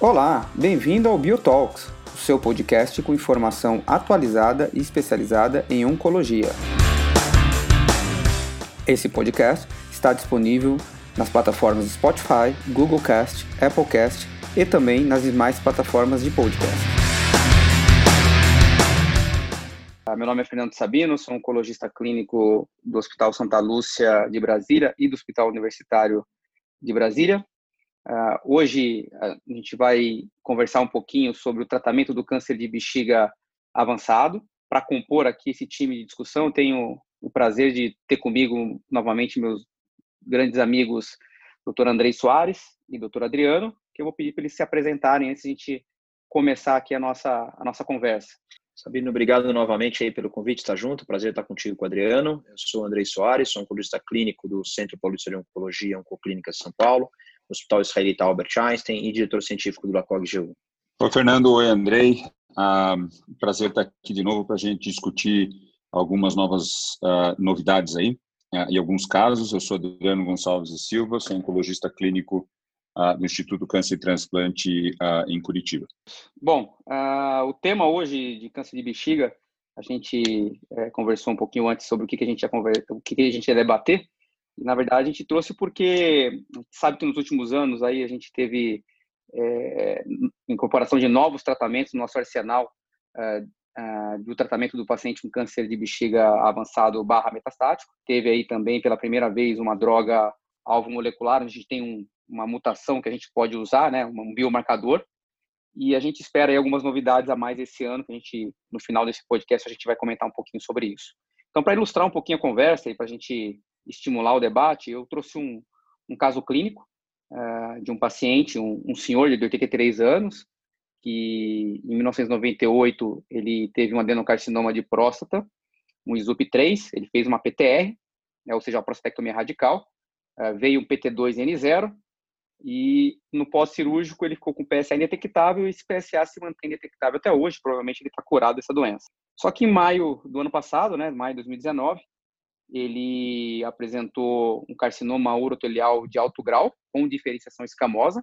Olá, bem-vindo ao BioTalks, o seu podcast com informação atualizada e especializada em oncologia. Esse podcast está disponível nas plataformas Spotify, Google Cast, Apple Cast e também nas demais plataformas de podcast. Ah, meu nome é Fernando Sabino, sou oncologista clínico do Hospital Santa Lúcia de Brasília e do Hospital Universitário de Brasília. Uh, hoje a gente vai conversar um pouquinho sobre o tratamento do câncer de bexiga avançado. Para compor aqui esse time de discussão, tenho o prazer de ter comigo novamente meus grandes amigos, Dr. Andrei Soares e Dr. Adriano, que eu vou pedir para eles se apresentarem antes de a gente começar aqui a nossa, a nossa conversa. Sabino, obrigado novamente aí pelo convite, estar junto. Prazer estar contigo com o Adriano. Eu sou Andrei Soares, sou oncologista clínico do Centro Paulista de Oncologia Oncoclínica São Paulo. Hospital Israelita Albert Einstein e diretor científico do LACOG-GU. Oi, Fernando. Oi, Andrei. Ah, prazer estar aqui de novo para a gente discutir algumas novas uh, novidades aí, uh, em alguns casos. Eu sou Adriano Gonçalves e Silva, sou oncologista clínico uh, do Instituto Câncer e Transplante em Curitiba. Bom, o tema hoje de câncer de bexiga, a gente é, conversou um pouquinho antes sobre o que, que a gente ia conversa, o que, que a gente ia debater, e, na verdade, a gente trouxe porque sabe que nos últimos anos aí a gente teve é, incorporação de novos tratamentos no nosso arsenal é, é, do tratamento do paciente com câncer de bexiga avançado barra metastático. Teve aí também pela primeira vez uma droga alvo molecular, a gente tem um, uma mutação que a gente pode usar, né, um biomarcador, e a gente espera aí algumas novidades a mais esse ano, que a gente, no final desse podcast, a gente vai comentar um pouquinho sobre isso. Então, para ilustrar um pouquinho a conversa e para a gente estimular o debate, eu trouxe um, um caso clínico uh, de um paciente, um, um, senhor de 83 anos, que em 1998 ele teve um adenocarcinoma de próstata, um ISUP3, ele fez uma PTR, né, ou seja, uma prostatectomia radical, uh, veio um PT2N0, e no pós-cirúrgico ele ficou com PSA indetectável e esse PSA se mantém detectável até hoje, provavelmente ele está curado dessa doença. Só que em maio do ano passado, né, maio de 2019, ele apresentou um carcinoma urotelial de alto grau, com diferenciação escamosa.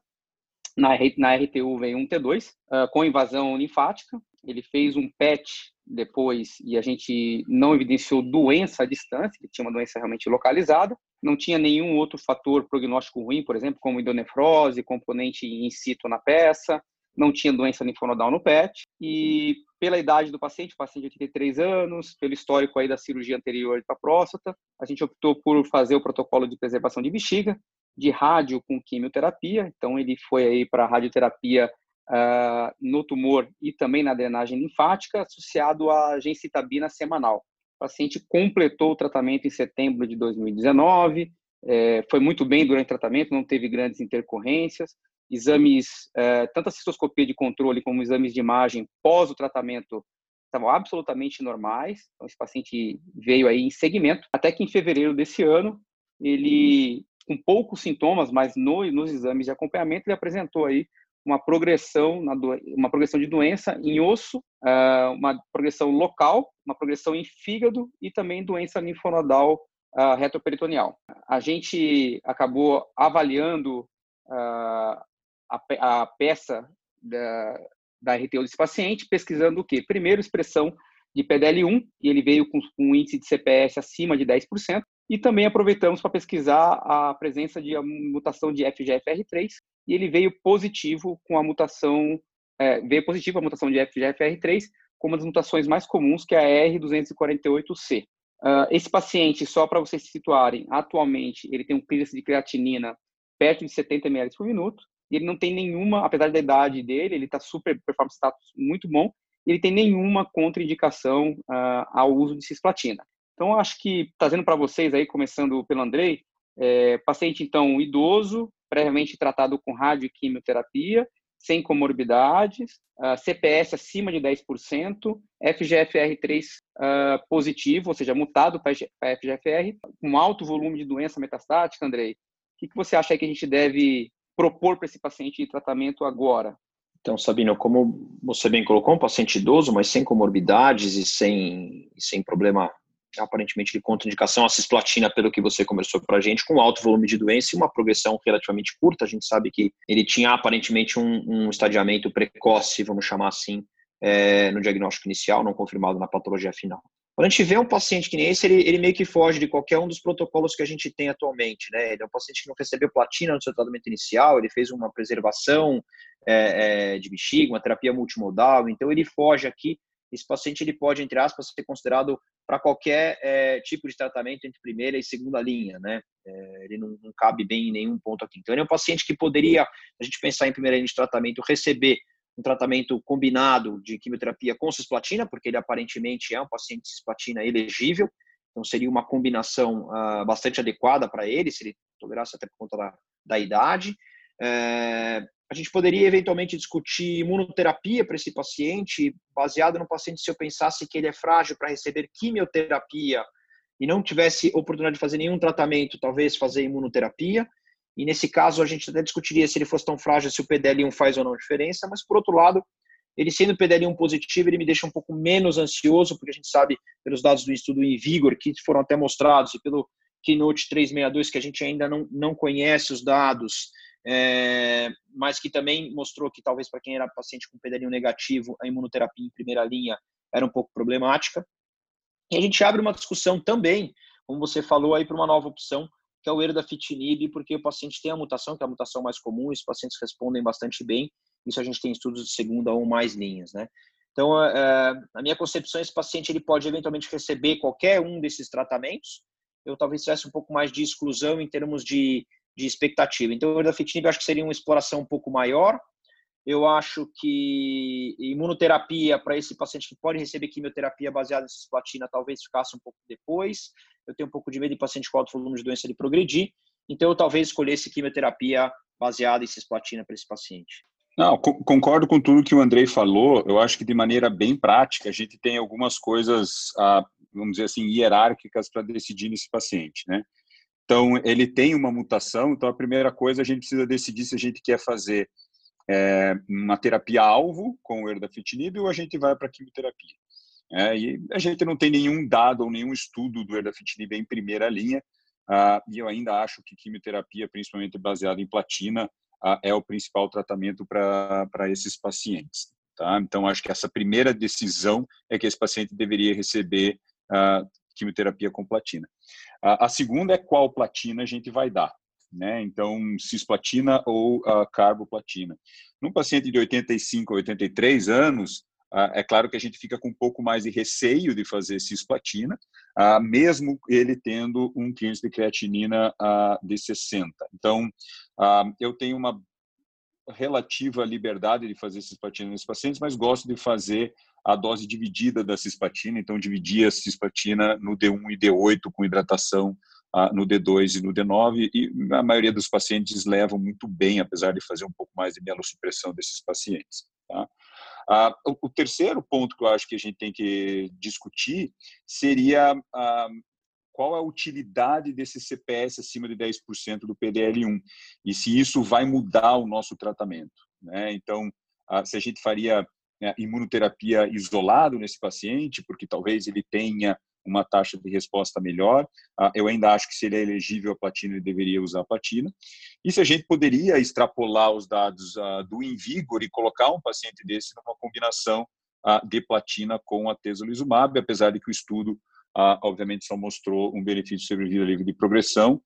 Na, na RTU veio um T2, uh, com invasão linfática. Ele fez um PET depois e a gente não evidenciou doença à distância, que tinha uma doença realmente localizada. Não tinha nenhum outro fator prognóstico ruim, por exemplo, como endonefrose, componente in situ na peça, não tinha doença linfonodal no PET. E pela idade do paciente, o paciente de 83 anos, pelo histórico aí da cirurgia anterior para próstata, a gente optou por fazer o protocolo de preservação de bexiga, de rádio com quimioterapia, então ele foi aí para radioterapia uh, no tumor e também na drenagem linfática, associado à gencitabina semanal. O paciente completou o tratamento em setembro de 2019, é, foi muito bem durante o tratamento, não teve grandes intercorrências, exames, é, tanto a cistoscopia de controle como exames de imagem pós o tratamento estavam absolutamente normais. Então, esse paciente veio aí em segmento, até que em fevereiro desse ano, ele, com poucos sintomas, mas no, nos exames de acompanhamento, ele apresentou aí uma progressão, na do, uma progressão de doença em osso, uh, uma progressão local, uma progressão em fígado e também doença linfonodal uh, retroperitoneal. A gente acabou avaliando a, a peça da, da RTO desse paciente, pesquisando o quê? Primeiro, expressão de PDL1, e ele veio com, um índice de CPS acima de 10%, e também aproveitamos para pesquisar a presença de mutação de FGFR3, e ele veio positivo com a mutação, é, veio positivo a mutação de FGFR3, com uma das mutações mais comuns, que é a R248C. Uh, ah, esse paciente, só para vocês se situarem, atualmente ele tem um clearance de creatinina perto de 70 ml por minuto, e ele não tem nenhuma, apesar da idade dele, ele está super performance status muito bom, ele tem nenhuma contraindicação uh, ao uso de cisplatina. Então, acho que trazendo para vocês aí, começando pelo Andrei, é, paciente então idoso, previamente tratado com radioquimioterapia, sem comorbidades, uh, CPS acima de 10%, FGFR3 uh, positivo, ou seja, mutado para FGFR, com alto volume de doença metastática, Andrei. O que, que você acha que a gente deve propor para esse paciente de tratamento agora? Então, Sabino, como você bem colocou, um paciente idoso, mas sem comorbidades e sem, sem problema aparentemente de contraindicação a cisplatina, pelo que você conversou para a gente, com alto volume de doença e uma progressão relativamente curta. A gente sabe que ele tinha aparentemente um, um estadiamento precoce, vamos chamar assim, é, no diagnóstico inicial, não confirmado na patologia final. Quando a gente vê um paciente que nem esse, ele, ele, meio que foge de qualquer um dos protocolos que a gente tem atualmente, né? Ele é um paciente que não recebeu platina no seu tratamento inicial, ele fez uma preservação é, é, de bexiga, uma terapia multimodal, então ele foge aqui. Esse paciente ele pode, entre aspas, ser considerado para qualquer é, tipo de tratamento entre primeira e segunda linha, né? É, ele não, não, cabe bem em nenhum ponto aqui. Então ele é um paciente que poderia, a gente pensar em primeira linha de tratamento, receber um tratamento combinado de quimioterapia com cisplatina, porque ele aparentemente é um paciente cisplatina elegível, então seria uma combinação uh, bastante adequada para ele, se ele tolerasse até por conta da, da idade. É, a gente poderia eventualmente discutir imunoterapia para esse paciente, baseado no paciente se eu pensasse que ele é frágil para receber quimioterapia e não tivesse oportunidade de fazer nenhum tratamento, talvez fazer imunoterapia. E nesse caso, a gente até discutiria se ele fosse tão frágil, se o PDL1 faz ou não diferença, mas por outro lado, ele sendo PDL1 positivo, ele me deixa um pouco menos ansioso, porque a gente sabe, pelos dados do estudo em Vigor, que foram até mostrados, e pelo Keynote 362, que a gente ainda não, não conhece os dados, é, mas que também mostrou que talvez para quem era paciente com PDL1 negativo, a imunoterapia em primeira linha era um pouco problemática. E a gente abre uma discussão também, como você falou aí, para uma nova opção, que é o erdafitinib, porque o paciente tem a mutação, que é a mutação mais comum, e os pacientes respondem bastante bem. Isso a gente tem estudos de segunda ou mais linhas, né? Então, é, a minha concepção, esse paciente ele pode eventualmente receber qualquer um desses tratamentos. Eu talvez tivesse um pouco mais de exclusão em termos de, de expectativa. Então, o erdafitinib acho que seria uma exploração um pouco maior. Eu acho que imunoterapia para esse paciente que pode receber quimioterapia baseada em cisplatina talvez ficasse um pouco depois eu tenho um pouco de medo de paciente com alto volume de doença de progredir, então eu talvez escolhesse quimioterapia baseada em cisplatina para esse paciente. Não, concordo com tudo que o Andrei falou. Eu acho que de maneira bem prática a gente tem algumas coisas, ah, vamos dizer assim, hierárquicas para decidir nesse paciente, né? Então ele tem uma mutação, então a primeira coisa a gente precisa decidir se a gente quer fazer é, uma terapia alvo com o erdafitinib ou a gente vai para quimioterapia. É, e a gente não tem nenhum dado ou nenhum estudo do erdafitinib em primeira linha, ah, e eu ainda acho que quimioterapia, principalmente baseada em platina, ah, é o principal tratamento para esses pacientes. Tá? Então, acho que essa primeira decisão é que esse paciente deveria receber ah, quimioterapia com platina. a segunda é qual platina a gente vai dar. Né? Então, cisplatina ou carboplatina. Num paciente de 85 a 83 anos, ah, é claro que a gente fica com um pouco mais de receio de fazer cisplatina, ah, mesmo ele tendo um índice de creatinina de 60. Então, eu tenho uma relativa liberdade de fazer cisplatina nesses pacientes, mas gosto de fazer a dose dividida da cisplatina, então dividir a cisplatina no D1 e D8 com hidratação no D2 e no D9, e a maioria dos pacientes levam muito bem, apesar de fazer um pouco mais de mielossupressão desses pacientes. Tá? O, terceiro ponto que eu acho que a gente tem que discutir seria qual a utilidade desse CPS acima de 10% do PDL1 e se isso vai mudar o nosso tratamento. Né? Então, se a gente faria né, imunoterapia isolado nesse paciente, porque talvez ele tenha uma taxa de resposta melhor. Ah, eu ainda acho que se ele é elegível a platina, ele deveria usar a platina. E se a gente poderia extrapolar os dados ah, do Invigor e colocar um paciente desse numa combinação ah, de platina com a tesolizumab, apesar de que o estudo, obviamente, só mostrou um benefício sobre vida livre de progressão,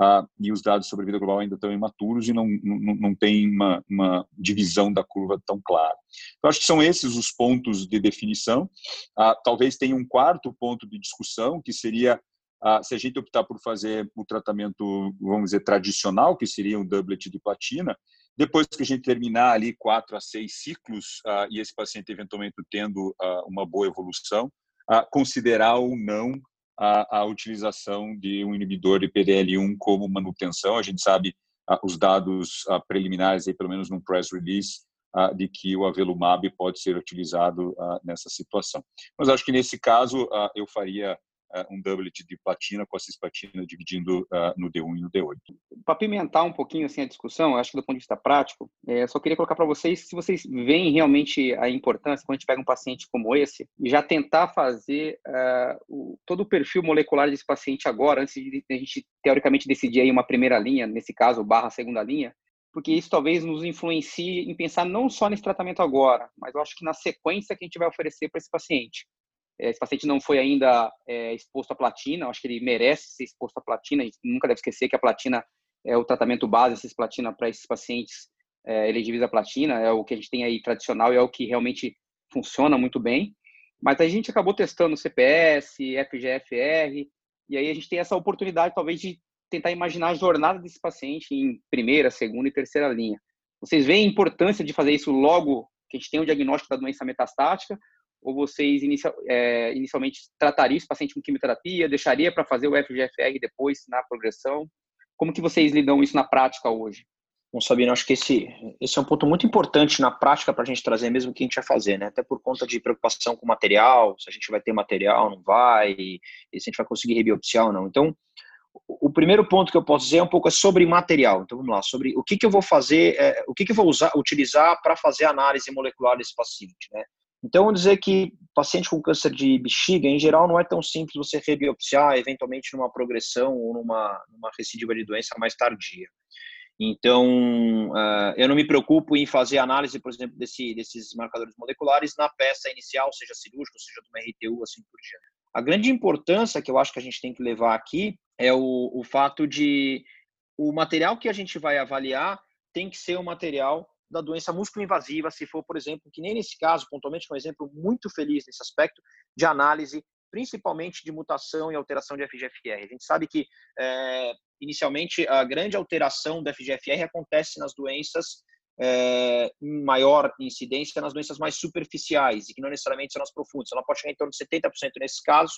ah, e os dados sobre a vida global ainda estão imaturos e não, não, não tem uma, uma divisão da curva tão clara. Então, acho que são esses os pontos de definição. Ah, talvez tenha um quarto ponto de discussão, que seria ah, se a gente optar por fazer o tratamento, vamos dizer, tradicional, que seria um doublet de platina, depois que a gente terminar ali quatro a seis ciclos e esse paciente eventualmente tendo uma boa evolução, considerar ou não a, a utilização de um inibidor de PDL1 como manutenção. A gente sabe ah, os dados ah, preliminares, aí, pelo menos no press release, ah, de que o avelumab pode ser utilizado nessa situação. Mas acho que nesse caso eu faria um doublet de platina com a cisplatina dividindo no D1 e no D8. Para pimentar um pouquinho assim a discussão, acho que do ponto de vista prático, é, só queria colocar para vocês se vocês veem realmente a importância quando a gente pega um paciente como esse e já tentar fazer uh, o, todo o perfil molecular desse paciente agora, antes de a gente teoricamente decidir aí uma primeira linha, nesse caso barra segunda linha, porque isso talvez nos influencie em pensar não só nesse tratamento agora, mas eu acho que na sequência que a gente vai oferecer para esse paciente. Esse paciente não foi ainda é, exposto à platina, acho que ele merece ser exposto à platina, a gente nunca deve esquecer que a platina é o tratamento base, cisplatina, para esses pacientes é, elegíveis à platina, é o que a gente tem aí tradicional e é o que realmente funciona muito bem. Mas a gente acabou testando CPS, FGFR, e aí a gente tem essa oportunidade, talvez, de tentar imaginar a jornada desse paciente em primeira, segunda e terceira linha. Vocês veem a importância de fazer isso logo que a gente tem o diagnóstico da doença metastática, ou vocês inicial, é, inicialmente tratariam esse paciente com quimioterapia, deixaria para fazer o FGFR depois na progressão? Como que vocês lidam isso na prática hoje? Bom, Sabino, acho que esse, esse é um ponto muito importante na prática para a gente trazer mesmo o que a gente vai fazer, né? Até por conta de preocupação com material, se a gente vai ter material, não vai, e, se a gente vai conseguir rebiopsiar ou não. Então, o primeiro ponto que eu posso dizer é um pouco sobre material. Então vamos lá, sobre o que, que eu vou fazer, é, o que, que eu vou usar, utilizar para fazer a análise molecular desse paciente, né? Então, dizer que paciente com câncer de bexiga, em geral, não é tão simples você rebiopsiar, eventualmente numa progressão ou numa, numa recidiva de doença mais tardia. Então, uh, eu não me preocupo em fazer análise, por exemplo, desse, desses marcadores moleculares na peça inicial, seja cirúrgica, seja uma RTU, assim por diante. A grande importância que eu acho que a gente tem que levar aqui é o, o fato de o material que a gente vai avaliar tem que ser um material da doença músculo-invasiva, se for, por exemplo, que nem nesse caso, pontualmente, é um exemplo muito feliz nesse aspecto de análise, principalmente de mutação e alteração de FGFR. A gente sabe que, é, inicialmente, a grande alteração da FGFR acontece nas doenças é, em maior incidência, nas doenças mais superficiais, e que não necessariamente são as profundas. Ela pode chegar em torno de 70% nesse caso,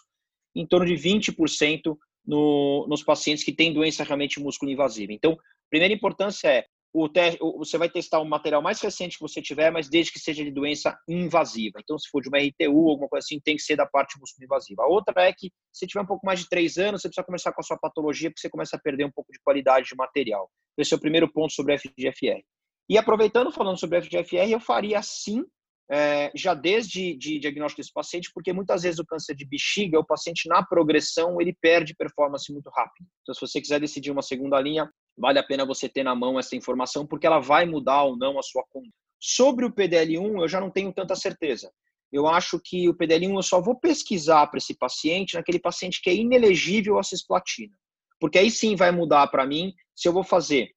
em torno de 20% no, nos pacientes que têm doença realmente músculo-invasiva. Então, primeira importância é o teste, você vai testar o material mais recente que você tiver, mas desde que seja de doença invasiva. Então, se for de uma RTU, alguma coisa assim, tem que ser da parte invasiva. A outra é que, se tiver um pouco mais de três anos, você precisa começar com a sua patologia, porque você começa a perder um pouco de qualidade de material. Esse é o primeiro ponto sobre FGFR. E aproveitando, falando sobre FGFR, eu faria sim, é, já desde de diagnóstico desse paciente, porque muitas vezes o câncer de bexiga, o paciente na progressão, ele perde performance muito rápido. Então, se você quiser decidir uma segunda linha, vale a pena você ter na mão essa informação, porque ela vai mudar ou não a sua conduta. Sobre o PDL1, eu já não tenho tanta certeza. Eu acho que o PDL1 eu só vou pesquisar para esse paciente, naquele paciente que é inelegível a cisplatina. Porque aí sim vai mudar para mim se eu vou fazer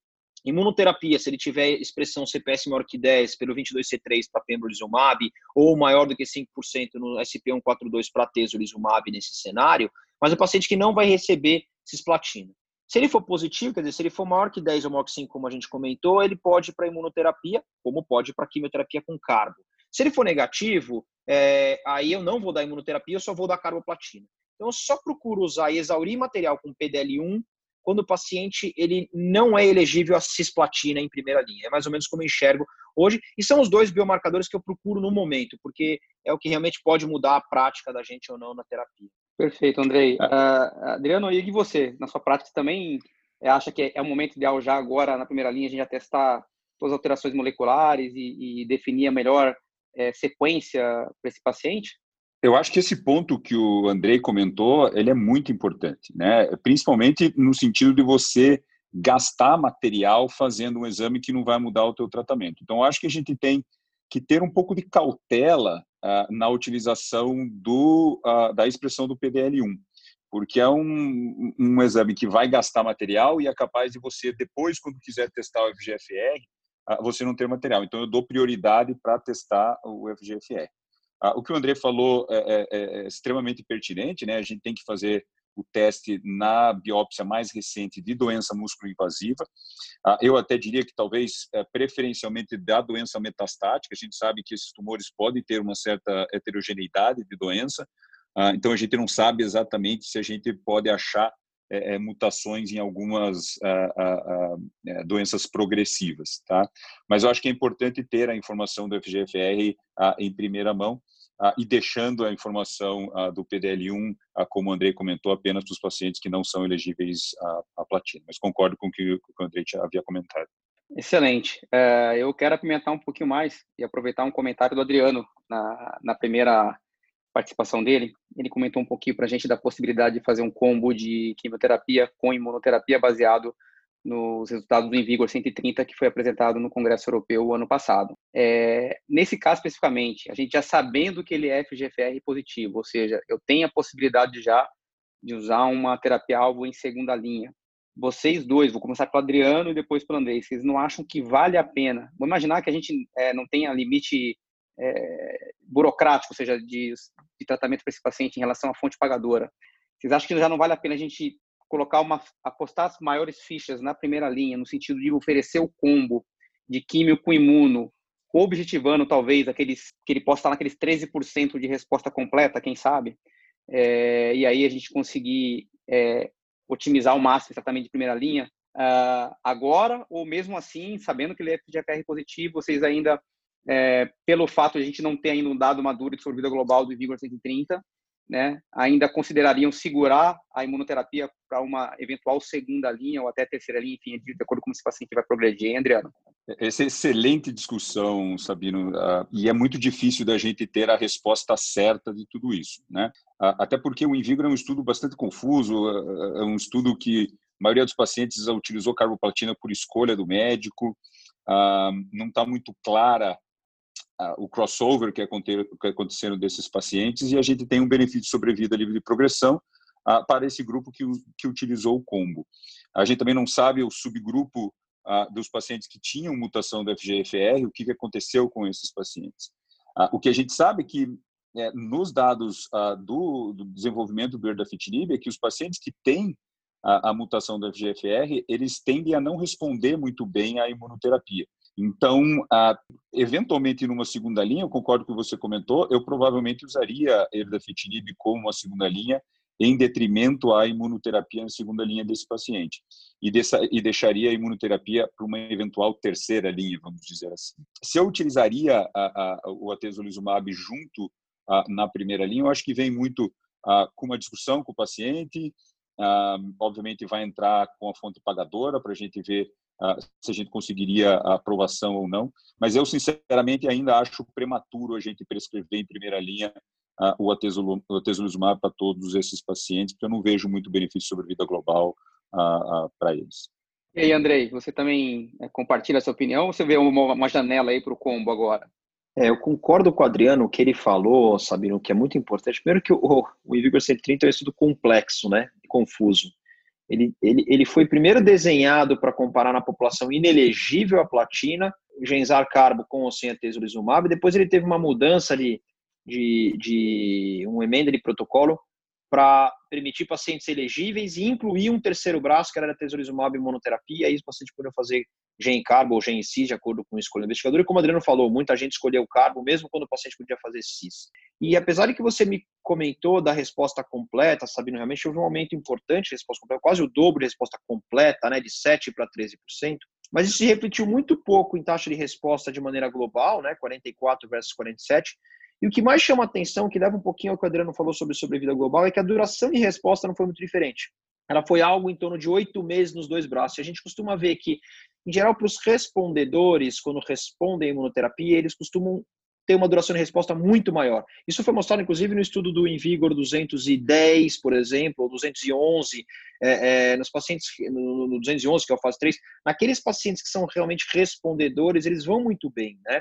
imunoterapia, se ele tiver expressão CPS maior que 10 pelo 22C3 para pembrolizumab, ou maior do que 5% no SP142 para tesolizumab nesse cenário, mas o paciente que não vai receber cisplatina. Se ele for positivo, quer dizer, se ele for maior que 10 ou maior que 5, como a gente comentou, ele pode ir para imunoterapia, como pode para quimioterapia com carbo. Se ele for negativo, é, aí eu não vou dar imunoterapia, eu só vou dar carboplatina. Então, eu só procuro usar e exaurir material com PDL1 quando o paciente ele não é elegível a cisplatina em primeira linha. É mais ou menos como eu enxergo hoje. E são os dois biomarcadores que eu procuro no momento, porque é o que realmente pode mudar a prática da gente ou não na terapia. Perfeito, Andrei. Uh, Adriano, e você? Na sua prática também eh, acha que é o momento ideal já agora, na primeira linha, a gente já testar todas as alterações moleculares e, e definir a melhor é, sequência para esse paciente? Eu acho que esse ponto que o Andrei comentou, ele é muito importante, né? Principalmente no sentido de você gastar material fazendo um exame que não vai mudar o teu tratamento. Então, acho que a gente tem que ter um pouco de cautela uh, na utilização do, uh, da expressão do PDL1, porque é um, um exame que vai gastar material e é capaz de você, depois, quando quiser testar o FGFR, uh, ah, você não ter material. Então, eu dou prioridade para testar o FGFR. O que o André falou é, é, é, é extremamente pertinente, né? A gente tem que fazer o teste na biópsia mais recente de doença músculo-invasiva. Ah, eu até diria que talvez eh, preferencialmente da doença metastática, a gente sabe que esses tumores podem ter uma certa heterogeneidade de doença, ah, então a gente não sabe exatamente se a gente pode achar é, é, mutações em algumas ah, é, doenças progressivas, tá? Mas eu acho que é importante ter a informação do FGFR em primeira mão e deixando a informação uh, do PDL1, uh, como o Andrei comentou, apenas para os pacientes que não são elegíveis à, platina. Mas concordo com o que, o Andrei havia comentado. Excelente. É, eu quero apimentar um pouquinho mais e aproveitar um comentário do Adriano na, na primeira participação dele. Ele comentou um pouquinho para a gente da possibilidade de fazer um combo de quimioterapia com imunoterapia baseado nos resultados do Invigor 130 que foi apresentado no Congresso Europeu ano passado. É, nesse caso especificamente, a gente já sabendo que ele é FGFR positivo, ou seja, eu tenho a possibilidade já de usar uma terapia-alvo em segunda linha. Vocês dois, vou começar pelo Adriano e depois pelo Andrei, vocês não acham que vale a pena? Vamos imaginar que a gente é, não tenha limite é, burocrático, ou seja, de, de tratamento para esse paciente em relação à fonte pagadora. Vocês acham que já não vale a pena a gente colocar uma apostar as maiores fichas na primeira linha, no sentido de oferecer o combo de químio com imuno, objetivando talvez aqueles que ele possa estar naqueles 13% de resposta completa, quem sabe, é, e aí a gente conseguir é, otimizar ao máximo esse tratamento de primeira linha. Uh, agora, ou mesmo assim, sabendo que ele é FGFR positivo, vocês ainda, é, pelo fato de a gente não ter ainda um dado maduro de sobrevida global do Vigor 130, né, ainda considerariam segurar a imunoterapia para uma eventual segunda linha ou até terceira linha, enfim, de acordo com esse paciente vai progredir, Adriano? Essa é excelente discussão, Sabino, uh, e é muito difícil da gente ter a resposta certa de tudo isso, né? Uh, até porque o Invigor é um estudo bastante confuso, uh, é um estudo que a maioria dos pacientes utilizou carboplatina por escolha do médico, não está muito clara o crossover que é acontecendo desses pacientes e a gente tem um benefício de sobrevida livre de progressão para esse grupo que, que utilizou o combo. A gente também não sabe o subgrupo dos pacientes que tinham mutação do FGFR, o que, aconteceu com esses pacientes. o que a gente sabe é que é, nos dados do, desenvolvimento do erdafitinib é que os pacientes que têm a, a mutação do FGFR, eles tendem a não responder muito bem à imunoterapia. Então, ah, eventualmente, numa segunda linha, eu concordo com o que você comentou, eu provavelmente usaria erdafitinib como uma segunda linha, em detrimento à imunoterapia na segunda linha desse paciente. E, dessa, e deixaria a imunoterapia para uma eventual terceira linha, vamos dizer assim. Se eu utilizaria a, a, o atezolizumab junto a, na primeira linha, eu acho que vem muito com uma discussão com o paciente, obviamente vai entrar com a fonte pagadora para a gente ver se a gente conseguiria a aprovação ou não. Mas eu, sinceramente, ainda acho prematuro a gente prescrever em primeira linha uh, o atezolizumab para todos esses pacientes, porque eu não vejo muito benefício sobre a vida global uh, para eles. E aí, Andrei, você também é, compartilha essa opinião ou você vê uma, uma janela aí para o combo agora? É, eu concordo com o Adriano, o que ele falou, Sabino, que é muito importante. Primeiro que o, o Invigor 130 é um estudo complexo, né, e confuso. Ele, ele, ele foi primeiro desenhado para comparar na população inelegível à platina, genzar carbo com ou sem atezolizumab, depois ele teve uma mudança de, de, de uma emenda de protocolo para permitir pacientes elegíveis e incluir um terceiro braço, que era a atezolizumab e monoterapia, aí os pacientes poderiam fazer gen carbo ou gen cis, de acordo com a escolha do investigador. E como o Adriano falou, muita gente escolheu o carbo, mesmo quando o paciente podia fazer cis. E apesar de que você me comentou da resposta completa, sabendo realmente houve um aumento importante de resposta completa, quase o dobro de resposta completa, né, de 7 para 13%, mas isso se refletiu muito pouco em taxa de resposta de maneira global, né, 44 versus 47, e o que mais chama atenção, que leva um pouquinho ao que o Adriano falou sobre sobrevida global, é que a duração de resposta não foi muito diferente. Ela foi algo em torno de oito meses nos dois braços. E a gente costuma ver que em geral, para os respondedores, quando respondem à imunoterapia, eles costumam ter uma duração de resposta muito maior. Isso foi mostrado, inclusive, no estudo do Invigor 210, por exemplo, ou 211, é, é, nos pacientes, no, no 211, que é a fase 3, naqueles pacientes que são realmente respondedores, eles vão muito bem, né?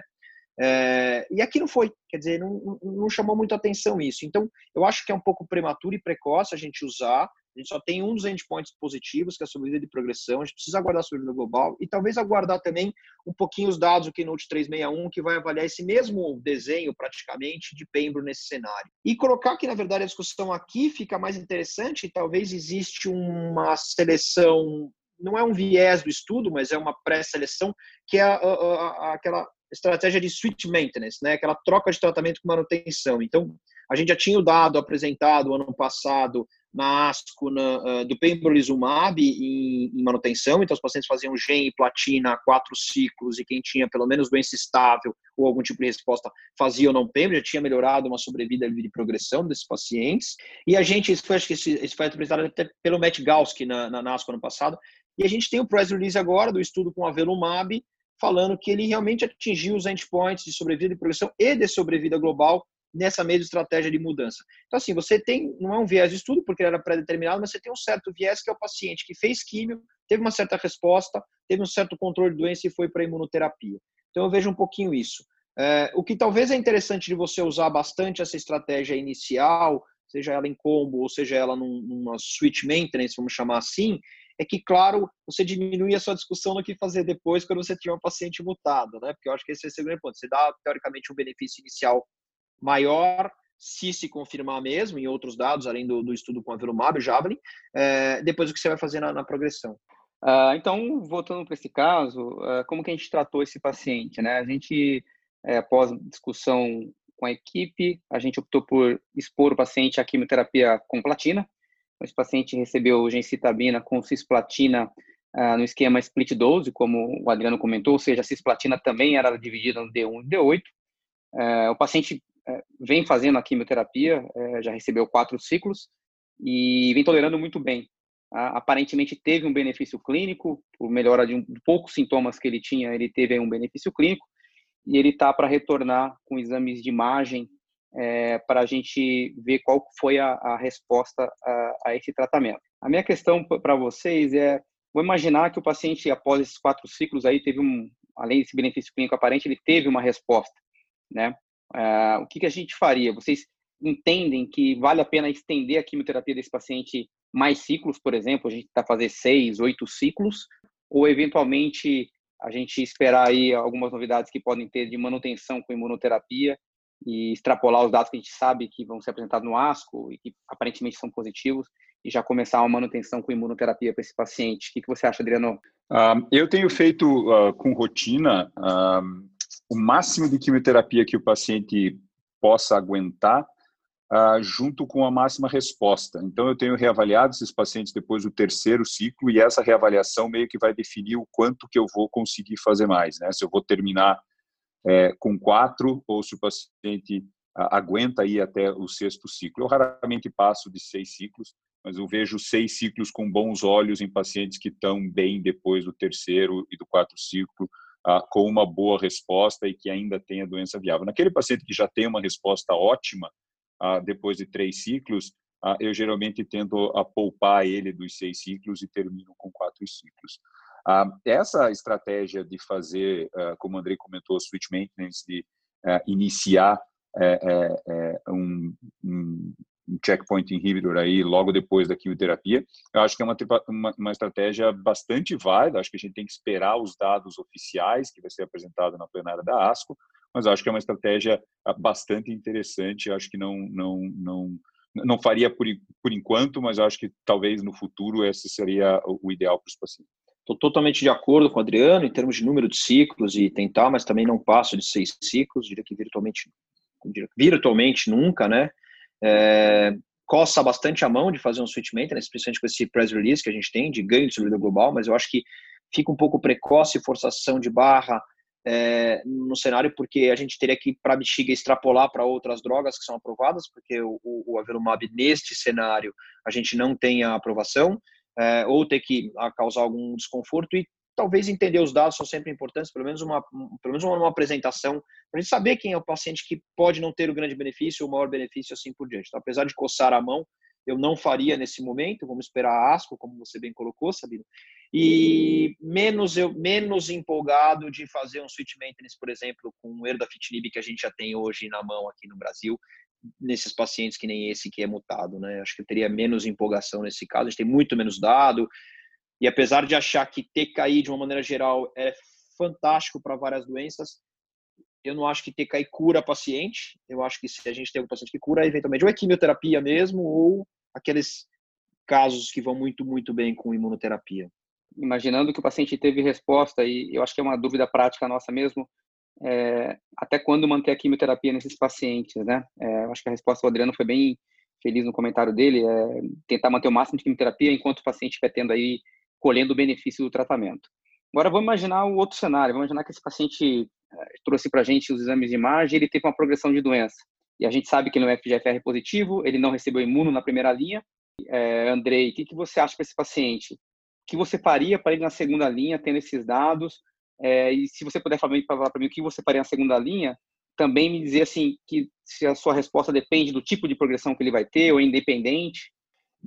É, e aqui não foi, quer dizer, não, não chamou muito atenção isso. Então, eu acho que é um pouco prematuro e precoce a gente usar a gente só tem um dos endpoints positivos, que é a sobrevida de progressão. A gente precisa aguardar a sobrevida global e talvez aguardar também um pouquinho os dados do Keynote 361, que vai avaliar esse mesmo desenho, praticamente, de Pembro nesse cenário. E colocar que, na verdade, a discussão aqui fica mais interessante talvez existe uma seleção, não é um viés do estudo, mas é uma pré-seleção, que é a, a, a, aquela estratégia de switch maintenance, né? aquela troca de tratamento com manutenção. Então, a gente já tinha o dado apresentado ano passado na ASCO na, uh, do pembrolizumab em, em, manutenção, então os pacientes faziam GEM e platina quatro ciclos e quem tinha pelo menos doença estável ou algum tipo de resposta fazia ou não pembro, já tinha melhorado uma sobrevida de progressão desses pacientes. E a gente, isso foi, acho que isso foi apresentado até pelo Matt Galski na, na, na ASCO ano passado, e a gente tem o press release agora do estudo com a Velumab, falando que ele realmente atingiu os endpoints de sobrevida e progressão e de sobrevida global nessa mesma estratégia de mudança. Então, assim, você tem, não é um viés de estudo, porque era pré-determinado, mas você tem um certo viés que é o paciente que fez químio, teve uma certa resposta, teve um certo controle de doença e foi para a imunoterapia. Então, eu vejo um pouquinho isso. É, o que talvez é interessante de você usar bastante essa estratégia inicial, seja ela em combo ou seja ela num, numa switch maintenance, vamos chamar assim, é que, claro, você diminui a sua discussão no que fazer depois quando você tiver um paciente mutado, né? Porque eu acho que esse é o segundo ponto. Você dá, teoricamente, um benefício inicial maior, se se confirmar mesmo, em outros dados, além do, do estudo com a Velumab, Javelin, é, depois o que você vai fazer na, na progressão. Uh, então, voltando para esse caso, uh, como que a gente tratou esse paciente, né? A gente, é, após discussão com a equipe, a gente optou por expor o paciente à quimioterapia com platina, esse paciente recebeu gencitabina com cisplatina uh, no esquema split dose, como o Adriano comentou, ou seja, a cisplatina também era dividida no D1 e D8. Uh, o paciente uh, vem fazendo a quimioterapia, já recebeu quatro ciclos e vem tolerando muito bem. aparentemente teve um benefício clínico, por melhora de, um, poucos sintomas que ele tinha, ele teve um benefício clínico e ele está para retornar com exames de imagem é, para a gente ver qual foi a, a resposta a, a, esse tratamento. A minha questão para vocês é, vou imaginar que o paciente, após esses quatro ciclos aí, teve um, além desse benefício clínico aparente, ele teve uma resposta, né? É, o que, que a gente faria? Vocês entendem que vale a pena estender a quimioterapia desse paciente mais ciclos, por exemplo, a gente está fazer seis, oito ciclos, ou eventualmente a gente esperar aí algumas novidades que podem ter de manutenção com imunoterapia e extrapolar os dados que a gente sabe que vão ser apresentados no ASCO e que aparentemente são positivos e já começar uma manutenção com imunoterapia para esse paciente. O que, que você acha, Adriano? Uh, eu tenho feito uh, com rotina uh, o máximo de quimioterapia que o paciente possa aguentar junto com a máxima resposta. Então, eu tenho reavaliado esses pacientes depois do terceiro ciclo e essa reavaliação meio que vai definir o quanto que eu vou conseguir fazer mais, né? Se eu vou terminar é, com quatro ou se o paciente aguenta aí até o sexto ciclo. Eu raramente passo de seis ciclos, mas eu vejo seis ciclos com bons olhos em pacientes que estão bem depois do terceiro e do quarto ciclo, com uma boa resposta e que ainda tem a doença viável. Naquele paciente que já tem uma resposta ótima depois de três ciclos, eu geralmente tento a poupar ele dos seis ciclos e termino com quatro ciclos. Ah, essa estratégia de fazer, ah, como o Andrei comentou, switch maintenance, de ah, iniciar é, é, um, um, checkpoint inhibitor aí logo depois da quimioterapia, eu acho que é uma, uma, uma, estratégia bastante válida, acho que a gente tem que esperar os dados oficiais que vai ser apresentado na plenária da ASCO, mas acho que é uma estratégia bastante interessante, acho que não, não, não, não faria por, por enquanto, mas acho que talvez no futuro esse seria o ideal para os pacientes. Estou totalmente de acordo com o Adriano em termos de número de ciclos e tentar, mas também não passo de seis ciclos, diria que virtualmente, virtualmente nunca, né? É, coça bastante a mão de fazer um switch maintenance, principalmente com esse press release que a gente tem de ganho de sobrevida global, mas eu acho que fica um pouco precoce forçação de barra é, no cenário, porque a gente teria que, para a bexiga, extrapolar para outras drogas que são aprovadas, porque o, o, o Avelumab, neste cenário, a gente não tem a aprovação, é, ou ter que causar algum desconforto e talvez entender os dados são sempre importantes, pelo menos uma, pelo menos uma, uma apresentação, para a gente saber quem é o paciente que pode não ter o grande benefício o maior benefício assim por diante. Então, apesar de coçar a mão, eu não faria nesse momento, vamos esperar a ASCO, como você bem colocou, Sabino, e menos eu menos empolgado de fazer um switch maintenance, por exemplo, com o erdafitinib que a gente já tem hoje na mão aqui no Brasil, nesses pacientes que nem esse que é mutado, né? Acho que teria menos empolgação nesse caso, a gente tem muito menos dado, e apesar de achar que TKI, de uma maneira geral, é fantástico para várias doenças, eu não acho que TKI cura paciente, eu acho que se a gente tem um paciente que cura, eventualmente, ou é quimioterapia mesmo, ou aqueles casos que vão muito, muito bem com imunoterapia. Imaginando que o paciente teve resposta, e eu acho que é uma dúvida prática nossa mesmo, é, até quando manter a quimioterapia nesses pacientes, né? É, acho que a resposta do Adriano foi bem feliz no comentário dele, é tentar manter o máximo de quimioterapia enquanto o paciente estiver tendo aí, colhendo o benefício do tratamento. Agora vamos imaginar o outro cenário, vamos imaginar que esse paciente é, trouxe para a gente os exames de imagem, ele teve uma progressão de doença. E a gente sabe que ele é FGFR positivo, ele não recebeu imuno na primeira linha. É, Andrei, o que, que você acha para esse paciente? O que você faria para ele na segunda linha, tendo esses dados? É, e se você puder falar para mim o que você faria na segunda linha, também me dizer assim que se a sua resposta depende do tipo de progressão que ele vai ter ou é independente.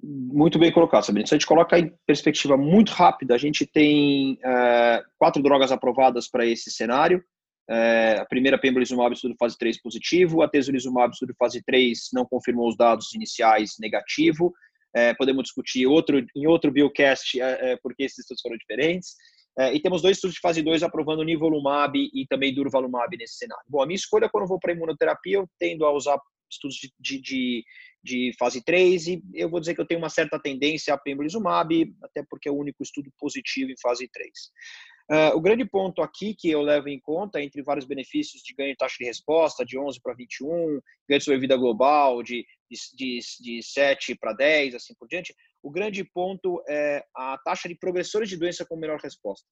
Muito bem colocado, Sabine. Se a gente coloca em perspectiva muito rápida, a gente tem é, quatro drogas aprovadas para esse cenário. É, a primeira, pembrolizumab, estudo fase 3 positivo. A tesolizumab, estudo fase 3, não confirmou os dados iniciais negativo. É, podemos discutir outro, em outro biocast é, é, porque esses estudos foram diferentes. É, e temos dois estudos de fase 2 aprovando nivolumab e também durvalumab nesse cenário. Bom, a minha escolha quando eu vou para imunoterapia, eu tendo a usar estudos de, de, de, de, fase 3 e eu vou dizer que eu tenho uma certa tendência a pembrolizumab, até porque é o único estudo positivo em fase 3. Uh, é, o grande ponto aqui que eu levo em conta, entre vários benefícios de ganho de taxa de resposta, de 11 para 21, ganho de sobrevida global, de, de, de 7 para 10, assim por diante, o grande ponto é a taxa de progressores de doença com melhor resposta.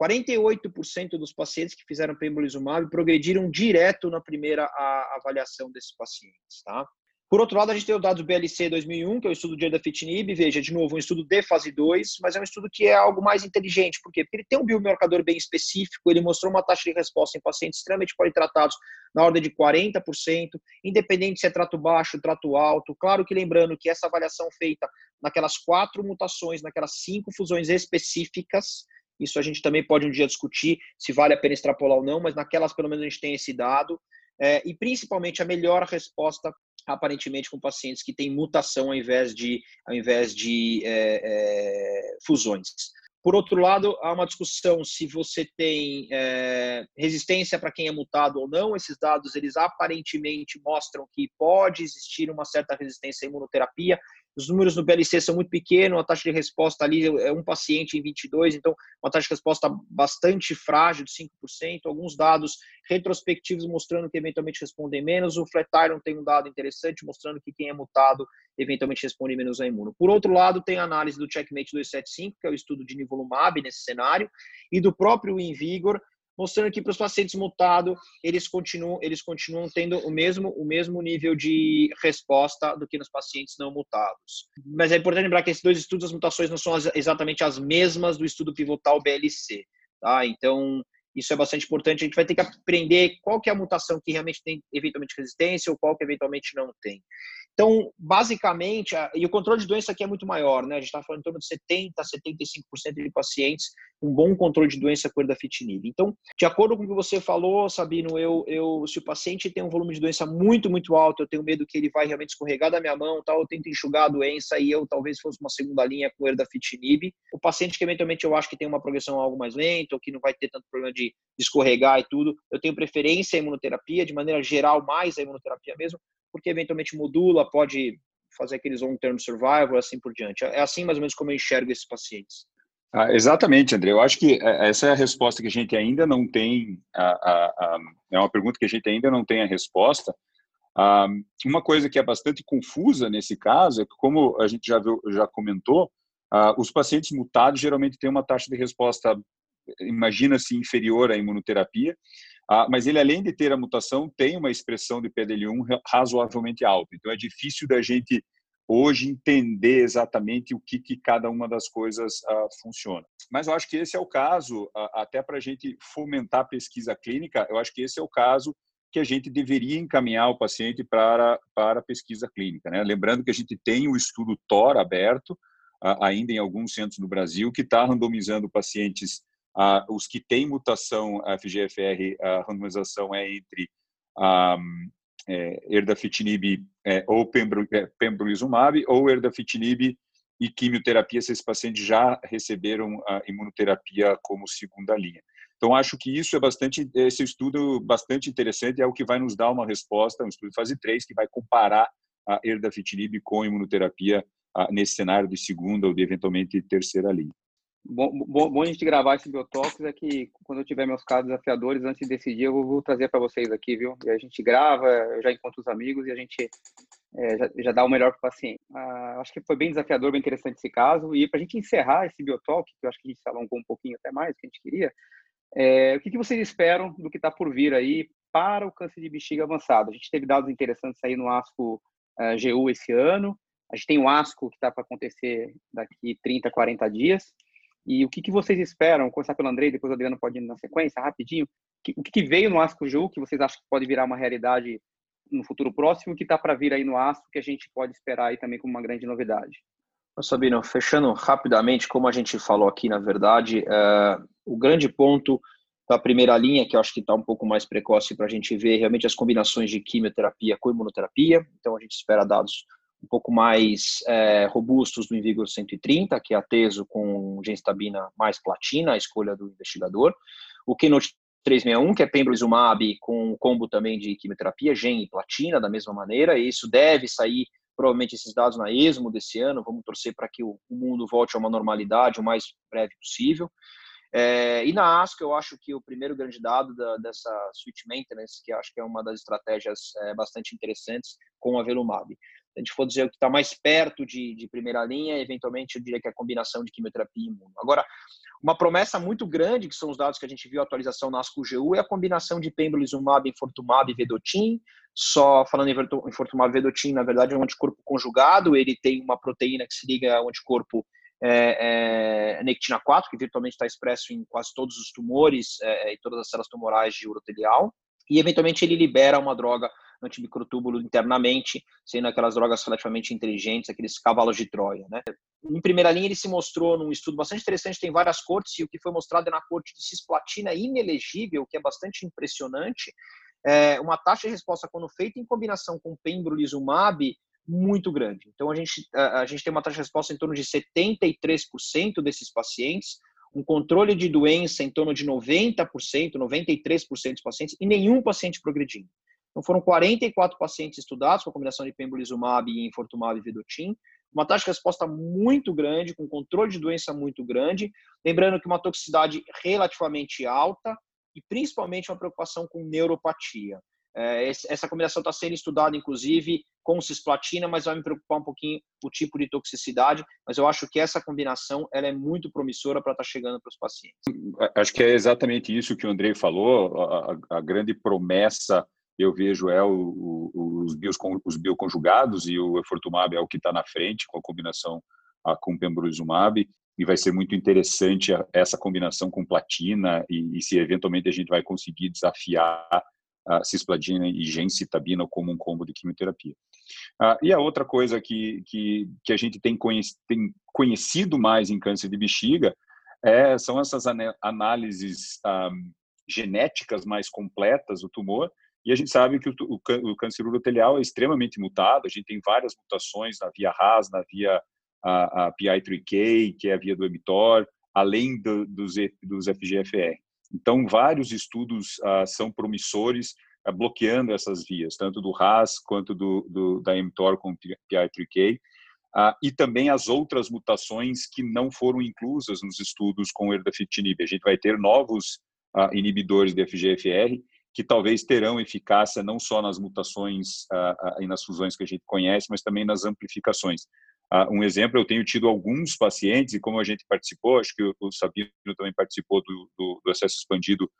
48% dos pacientes que fizeram pembrolizumab progrediram direto na primeira avaliação desses pacientes, tá? Por outro lado, a gente tem o dado do BLC 2001, que é o estudo de erdafitinib, veja, de novo, um estudo de fase 2, mas é um estudo que é algo mais inteligente, por quê? Porque ele tem um biomarcador bem específico, ele mostrou uma taxa de resposta em pacientes extremamente politratados na ordem de 40%, independente se é trato baixo, trato alto, claro que lembrando que essa avaliação feita naquelas quatro mutações, naquelas cinco fusões específicas, isso a gente também pode um dia discutir se vale a pena extrapolar ou não, mas naquelas pelo menos a gente tem esse dado, é, e principalmente a melhor resposta aparentemente com pacientes que têm mutação ao invés de, ao invés de é, é, fusões. Por outro lado, há uma discussão se você tem é, resistência para quem é mutado ou não. Esses dados, eles aparentemente mostram que pode existir uma certa resistência à imunoterapia. Os números no BLC são muito pequenos, a taxa de resposta ali é um paciente em 22, então uma taxa de resposta bastante frágil, de 5%. Alguns dados retrospectivos mostrando que eventualmente respondem menos. O Flatiron tem um dado interessante mostrando que quem é mutado eventualmente responde menos a imuno. Por outro lado, tem a análise do Checkmate 275, que é o estudo de nivolumab nesse cenário, e do próprio Invigor, mostrando que para os pacientes mutados, eles continuam, eles continuam tendo o mesmo, o mesmo nível de resposta do que nos pacientes não mutados. Mas é importante lembrar que esses dois estudos, as mutações não são exatamente as mesmas do estudo pivotal BLC. Tá? Então, isso é bastante importante. A gente vai ter que aprender qual que é a mutação que realmente tem eventualmente resistência ou qual que eventualmente não tem. Então, basicamente, e o controle de doença aqui é muito maior, né? A gente está falando em torno de 70% a 75% de pacientes com bom controle de doença com erdafitinib. Então, de acordo com o que você falou, Sabino, eu, eu, se o paciente tem um volume de doença muito, muito alto, eu tenho medo que ele vai realmente escorregar da minha mão, tal, eu tento enxugar a doença e eu talvez fosse uma segunda linha com erdafitinib. O paciente que eventualmente eu acho que tem uma progressão algo mais lenta, ou que não vai ter tanto problema de, escorregar e tudo, eu tenho preferência à imunoterapia, de maneira geral, mais a imunoterapia mesmo, porque eventualmente modula, pode fazer aqueles long-term survival, assim por diante. É assim mais ou menos como eu enxergo esses pacientes. Ah, exatamente, André. Eu acho que é, essa é a resposta que a gente ainda não tem. A, a, a, é uma pergunta que a gente ainda não tem a resposta. Ah, uma coisa que é bastante confusa nesse caso é que, como a gente já, viu, já comentou, ah, os pacientes mutados geralmente têm uma taxa de resposta, imagina-se, inferior à imunoterapia, ah, mas ele, além de ter a mutação, tem uma expressão de PDL1 razoavelmente alta. Então, é difícil da gente hoje entender exatamente o que, que cada uma das coisas ah, funciona. Mas eu acho que esse é o caso, ah, até para a gente fomentar a pesquisa clínica, eu acho que esse é o caso que a gente deveria encaminhar o paciente para, para pesquisa clínica. Né? Lembrando que a gente tem o estudo TOR aberto, ainda em alguns centros no Brasil, que está randomizando pacientes ah, os que têm mutação FGFR, a randomização é entre ah, é, erdafitinib é, ou é, pembrolizumab ou erdafitinib e quimioterapia se esses pacientes já receberam a imunoterapia como segunda linha. Então acho que isso é bastante esse estudo bastante interessante é o que vai nos dar uma resposta, um estudo de fase 3 que vai comparar a erdafitinib com imunoterapia ah, nesse cenário de segunda ou de eventualmente terceira linha. Bom, bom, bom a gente gravar esse Biotox é que quando eu tiver meus casos desafiadores, antes de decidir, eu vou, trazer para vocês aqui, viu? E a gente grava, eu já encontro os amigos e a gente é, já, já, dá o melhor para o paciente. Ah, acho que foi bem desafiador, bem interessante esse caso. E para a gente encerrar esse biotalk, que eu acho que a gente se alongou um pouquinho até mais do que a gente queria, é, o que, que vocês esperam do que está por vir aí para o câncer de bexiga avançado? A gente teve dados interessantes aí no ASCO uh, ah, GU esse ano. A gente tem o ASCO que está para acontecer daqui 30, 40 dias. E o que, que vocês esperam? Começar pelo Andrei, depois o Adriano pode ir na sequência, rapidinho. O que, que veio no ASCO GU que vocês acham que pode virar uma realidade no futuro próximo, que está para vir aí no ASCO, que a gente pode esperar aí também como uma grande novidade? Sabino, fechando rapidamente, como a gente falou aqui, na verdade, é, o grande ponto da primeira linha, que eu acho que está um pouco mais precoce para a gente ver realmente as combinações de quimioterapia com imunoterapia. Então, a gente espera dados um pouco mais é, robustos do Invigor 130, que é a teso com genstabina mais platina, a escolha do investigador. O Keynote 361, que é pembrolizumab com combo também de quimioterapia, gen e platina, da mesma maneira, e isso deve sair provavelmente esses dados na ESMO desse ano, vamos torcer para que o mundo volte a uma normalidade o mais breve possível. É, e na ASCO, eu acho que o primeiro grande dado da, dessa switch maintenance, que acho que é uma das estratégias é, bastante interessantes com a Velumab. A gente for dizer o que está mais perto de, de, primeira linha, eventualmente eu diria que é a combinação de quimioterapia e imuno. Agora, uma promessa muito grande, que são os dados que a gente viu a atualização na ASCO-GU, é a combinação de pembrolizumab, enfortumab e vedotin. Só falando em enfortumab e vedotin, na verdade é um anticorpo conjugado, ele tem uma proteína que se liga ao anticorpo é, é, nectina 4, que virtualmente está expresso em quase todos os tumores é, e todas as células tumorais de urotelial, e eventualmente ele libera uma droga antimicrotúbulo internamente, sendo aquelas drogas relativamente inteligentes, aqueles cavalos de Troia. Né? Em primeira linha, ele se mostrou num estudo bastante interessante, tem várias cortes, e o que foi mostrado é na corte de cisplatina inelegível, que é bastante impressionante, é uma taxa de resposta quando feita em combinação com pembrolizumab muito grande. Então, a gente, a, a gente tem uma taxa de resposta em torno de 73% desses pacientes, um controle de doença em torno de 90%, 93% dos pacientes, e nenhum paciente progredindo. Então, foram 44 pacientes estudados com a combinação de pembrolizumab e infortumab e vedotin, uma taxa de resposta muito grande, com controle de doença muito grande, lembrando que uma toxicidade relativamente alta e principalmente uma preocupação com neuropatia. É, essa combinação está sendo estudada, inclusive, com cisplatina, mas vai me preocupar um pouquinho o tipo de toxicidade. Mas eu acho que essa combinação ela é muito promissora para estar tá chegando para os pacientes. Acho que é exatamente isso que o Andrei falou. A, a grande promessa eu vejo é o, o, os, bios, os bioconjugados e o efortumab é o que está na frente com a combinação a, com pembrolizumab e vai ser muito interessante essa combinação com platina e, e se eventualmente a gente vai conseguir desafiar a cispladina e gencitabina como um combo de quimioterapia. Ah, e a outra coisa que, que, que a gente tem, conhec tem conhecido mais em câncer de bexiga é, são essas análises ah, genéticas mais completas do tumor, e a gente sabe que o, o, câncer urotelial é extremamente mutado, a gente tem várias mutações na via RAS, na via a, a PI3K, que é a via do emitor, além do, dos, dos FGFR. Então, vários estudos uh, são promissores uh, bloqueando essas vias, tanto do RAS quanto do, do da mTOR com PI3K, uh, ah, e também as outras mutações que não foram inclusas nos estudos com erdafitinib. A gente vai ter novos inibidores de FGFR que talvez terão eficácia não só nas mutações e nas fusões que a gente conhece, mas também nas amplificações. Uh, um exemplo, eu tenho tido alguns pacientes, e como a gente participou, acho que o, o Sabino também participou do, do, do acesso expandido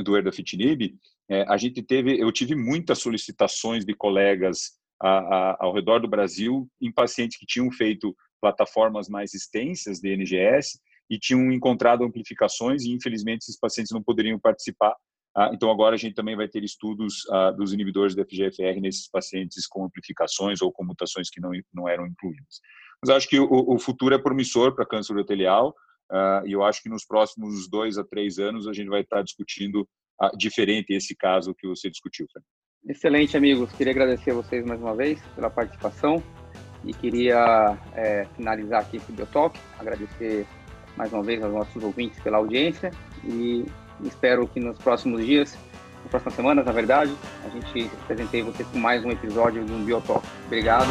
do Erdafitinib, é, a gente teve, eu tive muitas solicitações de colegas a, a, ao redor do Brasil em pacientes que tinham feito plataformas mais extensas de NGS e tinham encontrado amplificações e infelizmente esses pacientes não poderiam participar então, agora a gente também vai ter estudos ah, dos inibidores da FGFR nesses pacientes com amplificações ou com mutações que não, não eram incluídas. Mas acho que o, o futuro é promissor para câncer urotelial ah, e eu acho que nos próximos dois a três anos a gente vai estar discutindo diferente esse caso que você discutiu. Fernando. Excelente, amigos. Queria agradecer a vocês mais uma vez pela participação e queria é, finalizar aqui esse Biotalk, agradecer mais uma vez aos nossos ouvintes pela audiência e Espero que nos próximos dias, nas próximas semanas, na verdade, a gente apresentei vocês com mais um episódio do Biotalk. Obrigado.